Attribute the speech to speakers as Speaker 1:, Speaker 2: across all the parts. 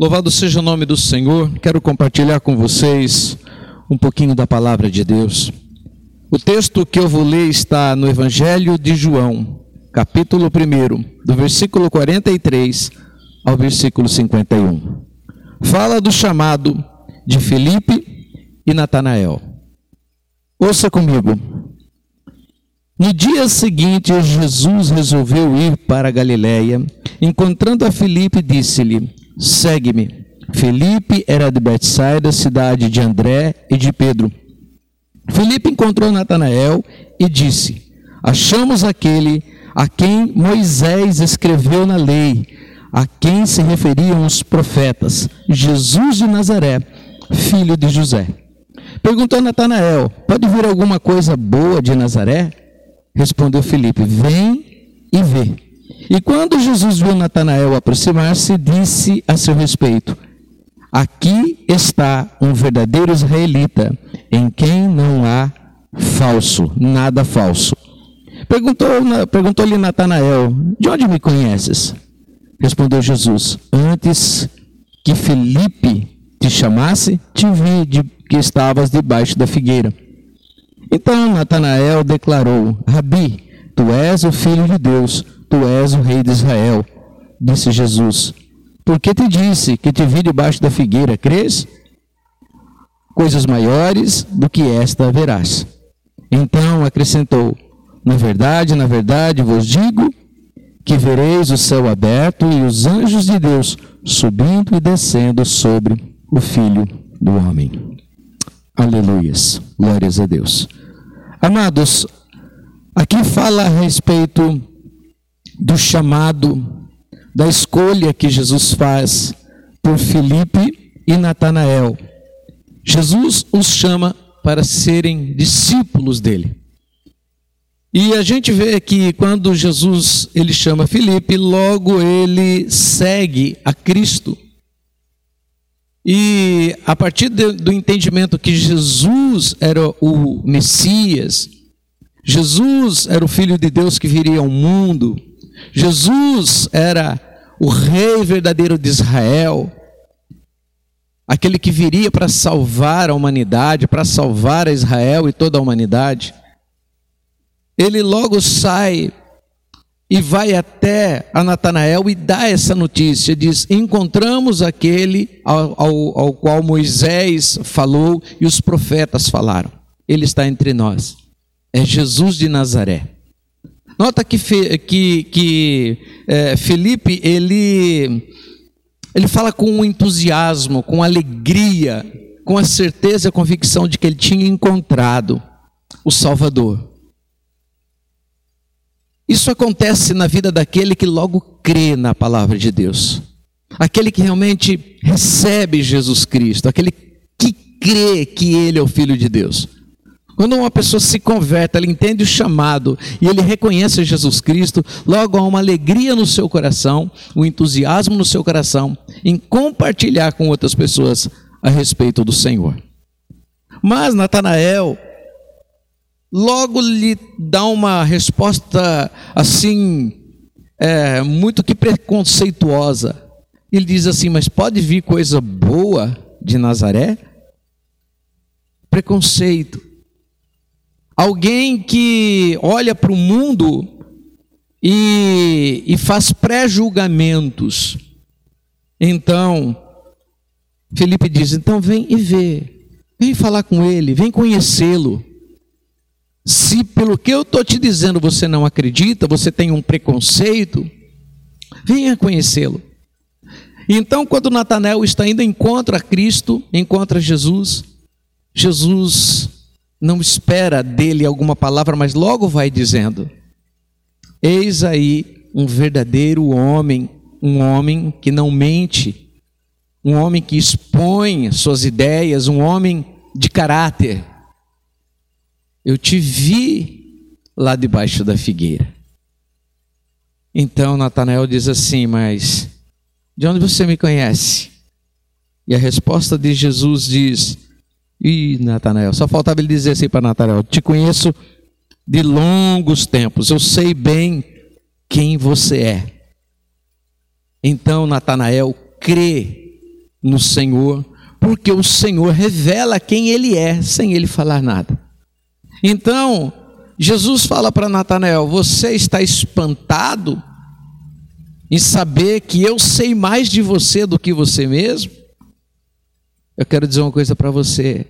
Speaker 1: Louvado seja o nome do Senhor. Quero compartilhar com vocês um pouquinho da palavra de Deus. O texto que eu vou ler está no Evangelho de João, capítulo 1, do versículo 43 ao versículo 51. Fala do chamado de Felipe e Natanael. Ouça comigo. No dia seguinte, Jesus resolveu ir para a Galiléia. Encontrando a Felipe, disse-lhe: Segue-me. Felipe era de Betsaida, cidade de André e de Pedro. Felipe encontrou Natanael e disse: Achamos aquele a quem Moisés escreveu na lei, a quem se referiam os profetas, Jesus de Nazaré, filho de José. Perguntou Natanael: Pode vir alguma coisa boa de Nazaré? Respondeu Felipe: Vem e vê. E quando Jesus viu Natanael aproximar-se, disse a seu respeito: Aqui está um verdadeiro israelita, em quem não há falso, nada falso. Perguntou-lhe perguntou Natanael: De onde me conheces? Respondeu Jesus: Antes que Felipe te chamasse, te vi de que estavas debaixo da figueira. Então Natanael declarou: Rabi, tu és o filho de Deus, tu és o rei de Israel. Disse Jesus: Porque te disse que te vi debaixo da figueira, crês? Coisas maiores do que esta verás. Então acrescentou: Na verdade, na verdade vos digo que vereis o céu aberto e os anjos de Deus subindo e descendo sobre o filho do homem. Aleluias. Glórias a Deus. Amados, aqui fala a respeito do chamado, da escolha que Jesus faz por Filipe e Natanael. Jesus os chama para serem discípulos dele. E a gente vê que quando Jesus ele chama Filipe, logo ele segue a Cristo. E a partir de, do entendimento que Jesus era o Messias, Jesus era o Filho de Deus que viria ao mundo, Jesus era o Rei verdadeiro de Israel, aquele que viria para salvar a humanidade, para salvar a Israel e toda a humanidade. Ele logo sai e vai até a Natanael e dá essa notícia, diz: encontramos aquele ao, ao, ao, qual Moisés falou e os profetas falaram. Ele está entre nós. É Jesus de Nazaré. Nota que, que, que é, Felipe ele ele fala com entusiasmo, com alegria, com a certeza e a convicção de que ele tinha encontrado o Salvador. Isso acontece na vida daquele que logo crê na palavra de Deus. Aquele que realmente recebe Jesus Cristo, aquele que crê que ele é o filho de Deus. Quando uma pessoa se converte, ela entende o chamado e ele reconhece Jesus Cristo, logo há uma alegria no seu coração, um entusiasmo no seu coração em compartilhar com outras pessoas a respeito do Senhor. Mas Natanael, logo lhe dá uma resposta assim, é, muito que preconceituosa. Ele diz assim: Mas pode vir coisa boa de Nazaré? Preconceito. Alguém que olha para o mundo e, e faz pré-julgamentos. Então, Felipe diz: Então vem e vê. Vem falar com ele, vem conhecê-lo. Se pelo que eu estou te dizendo você não acredita, você tem um preconceito, venha conhecê-lo. Então, quando Natanael está indo, encontra Cristo, encontra Jesus, Jesus não espera dele alguma palavra, mas logo vai dizendo: Eis aí um verdadeiro homem, um homem que não mente, um homem que expõe suas ideias, um homem de caráter. Eu te vi lá debaixo da figueira. Então Natanael diz assim: Mas de onde você me conhece? E a resposta de Jesus diz: Ih, Natanael, só faltava ele dizer assim para Natanael: Te conheço de longos tempos, eu sei bem quem você é. Então Natanael crê no Senhor, porque o Senhor revela quem Ele é, sem Ele falar nada. Então, Jesus fala para Natanael: Você está espantado em saber que eu sei mais de você do que você mesmo? Eu quero dizer uma coisa para você: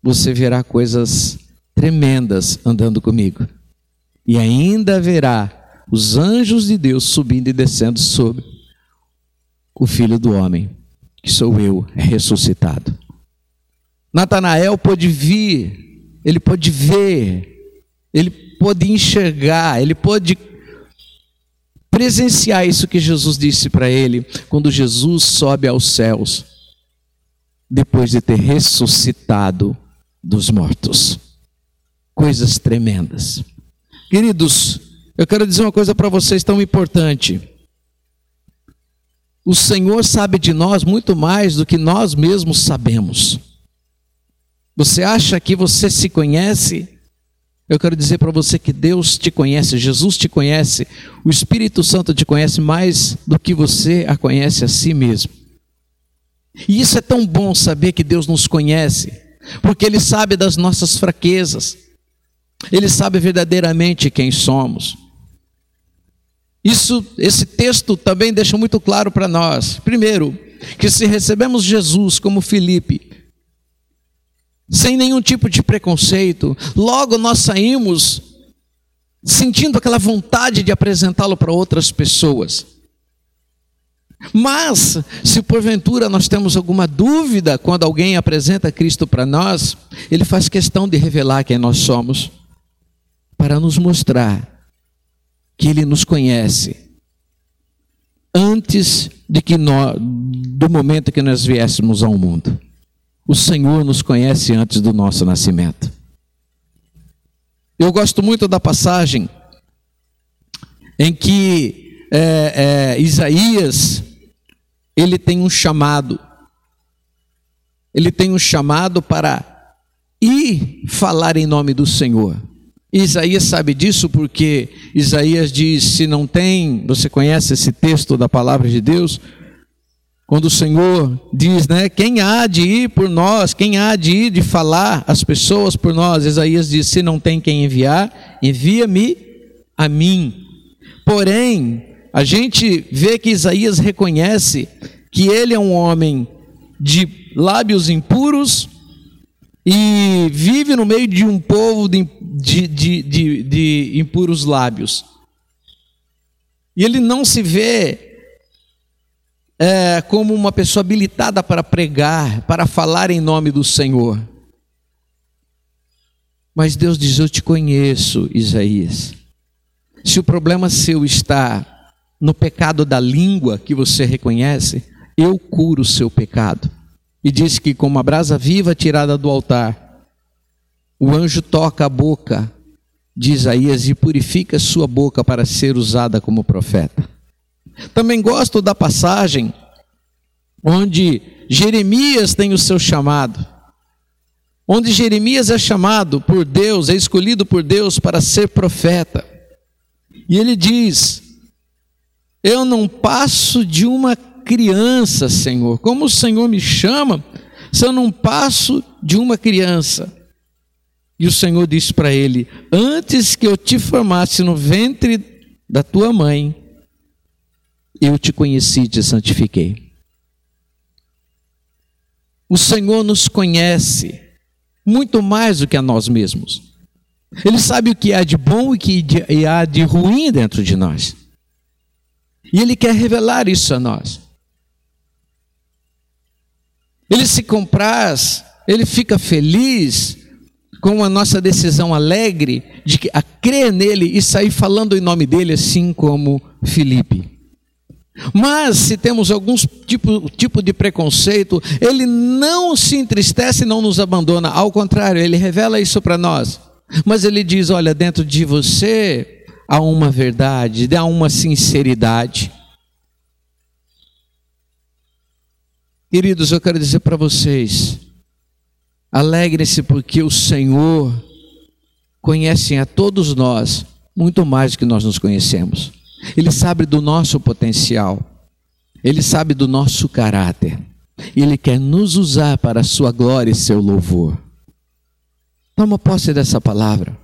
Speaker 1: você verá coisas tremendas andando comigo, e ainda verá os anjos de Deus subindo e descendo sobre o filho do homem, que sou eu, ressuscitado. Natanael pôde vir, ele pôde ver, ele pôde enxergar, ele pôde presenciar isso que Jesus disse para ele quando Jesus sobe aos céus, depois de ter ressuscitado dos mortos. Coisas tremendas. Queridos, eu quero dizer uma coisa para vocês tão importante. O Senhor sabe de nós muito mais do que nós mesmos sabemos. Você acha que você se conhece? Eu quero dizer para você que Deus te conhece, Jesus te conhece, o Espírito Santo te conhece mais do que você a conhece a si mesmo. E isso é tão bom saber que Deus nos conhece, porque Ele sabe das nossas fraquezas, Ele sabe verdadeiramente quem somos. Isso, esse texto também deixa muito claro para nós. Primeiro, que se recebemos Jesus como Felipe, sem nenhum tipo de preconceito, logo nós saímos sentindo aquela vontade de apresentá-lo para outras pessoas. Mas, se porventura nós temos alguma dúvida quando alguém apresenta Cristo para nós, ele faz questão de revelar quem nós somos, para nos mostrar que Ele nos conhece antes de que nós, do momento que nós viéssemos ao mundo. O Senhor nos conhece antes do nosso nascimento. Eu gosto muito da passagem em que é, é, Isaías ele tem um chamado. Ele tem um chamado para ir falar em nome do Senhor. Isaías sabe disso porque Isaías diz: se não tem, você conhece esse texto da palavra de Deus? Quando o Senhor diz, né, quem há de ir por nós, quem há de ir de falar as pessoas por nós? Isaías diz: se não tem quem enviar, envia-me a mim. Porém, a gente vê que Isaías reconhece que ele é um homem de lábios impuros, e vive no meio de um povo de, de, de, de, impuros lábios. E ele não se vê é, como uma pessoa habilitada para pregar, para falar em nome do Senhor. Mas Deus diz: Eu te conheço, Isaías. Se o problema seu está no pecado da língua que você reconhece, eu curo o seu pecado. E diz que, como a brasa viva tirada do altar, o anjo toca a boca de Isaías e purifica sua boca para ser usada como profeta. Também gosto da passagem onde Jeremias tem o seu chamado. Onde Jeremias é chamado por Deus, é escolhido por Deus para ser profeta. E ele diz: Eu não passo de uma criança, Senhor. Como o Senhor me chama, se eu não passo de uma criança. E o Senhor disse para ele: Antes que eu te formasse no ventre da tua mãe, eu te conheci e te santifiquei. O Senhor nos conhece muito mais do que a nós mesmos. Ele sabe o que há de bom e o que há de ruim dentro de nós. E Ele quer revelar isso a nós. Ele se compraz, ele fica feliz com a nossa decisão alegre de a crer nele e sair falando em nome dele, assim como Felipe. Mas se temos algum tipo, tipo de preconceito, ele não se entristece e não nos abandona, ao contrário, ele revela isso para nós. Mas ele diz: olha, dentro de você há uma verdade, há uma sinceridade. Queridos, eu quero dizer para vocês, alegrem-se porque o Senhor conhece a todos nós muito mais do que nós nos conhecemos. Ele sabe do nosso potencial, ele sabe do nosso caráter. Ele quer nos usar para a sua glória e seu louvor. Toma posse dessa palavra.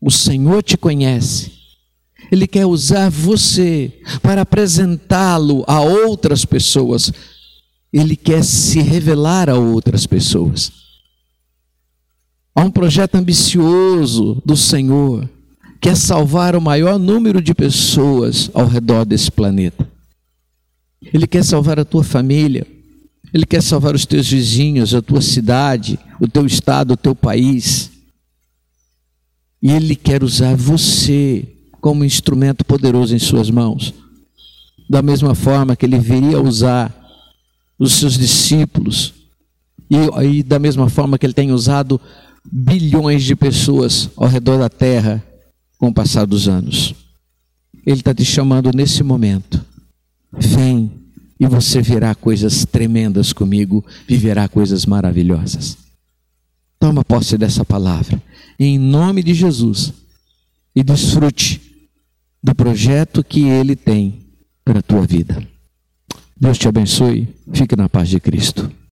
Speaker 1: O Senhor te conhece. Ele quer usar você para apresentá-lo a outras pessoas. Ele quer se revelar a outras pessoas. Há um projeto ambicioso do Senhor, que é salvar o maior número de pessoas ao redor desse planeta. Ele quer salvar a tua família, ele quer salvar os teus vizinhos, a tua cidade, o teu estado, o teu país. E ele quer usar você como instrumento poderoso em suas mãos. Da mesma forma que ele viria usar os seus discípulos, e, e da mesma forma que ele tem usado bilhões de pessoas ao redor da terra com o passar dos anos. Ele está te chamando nesse momento. Vem e você verá coisas tremendas comigo, viverá coisas maravilhosas. Toma posse dessa palavra, em nome de Jesus, e desfrute do projeto que Ele tem para a tua vida. Deus te abençoe, fique na paz de Cristo.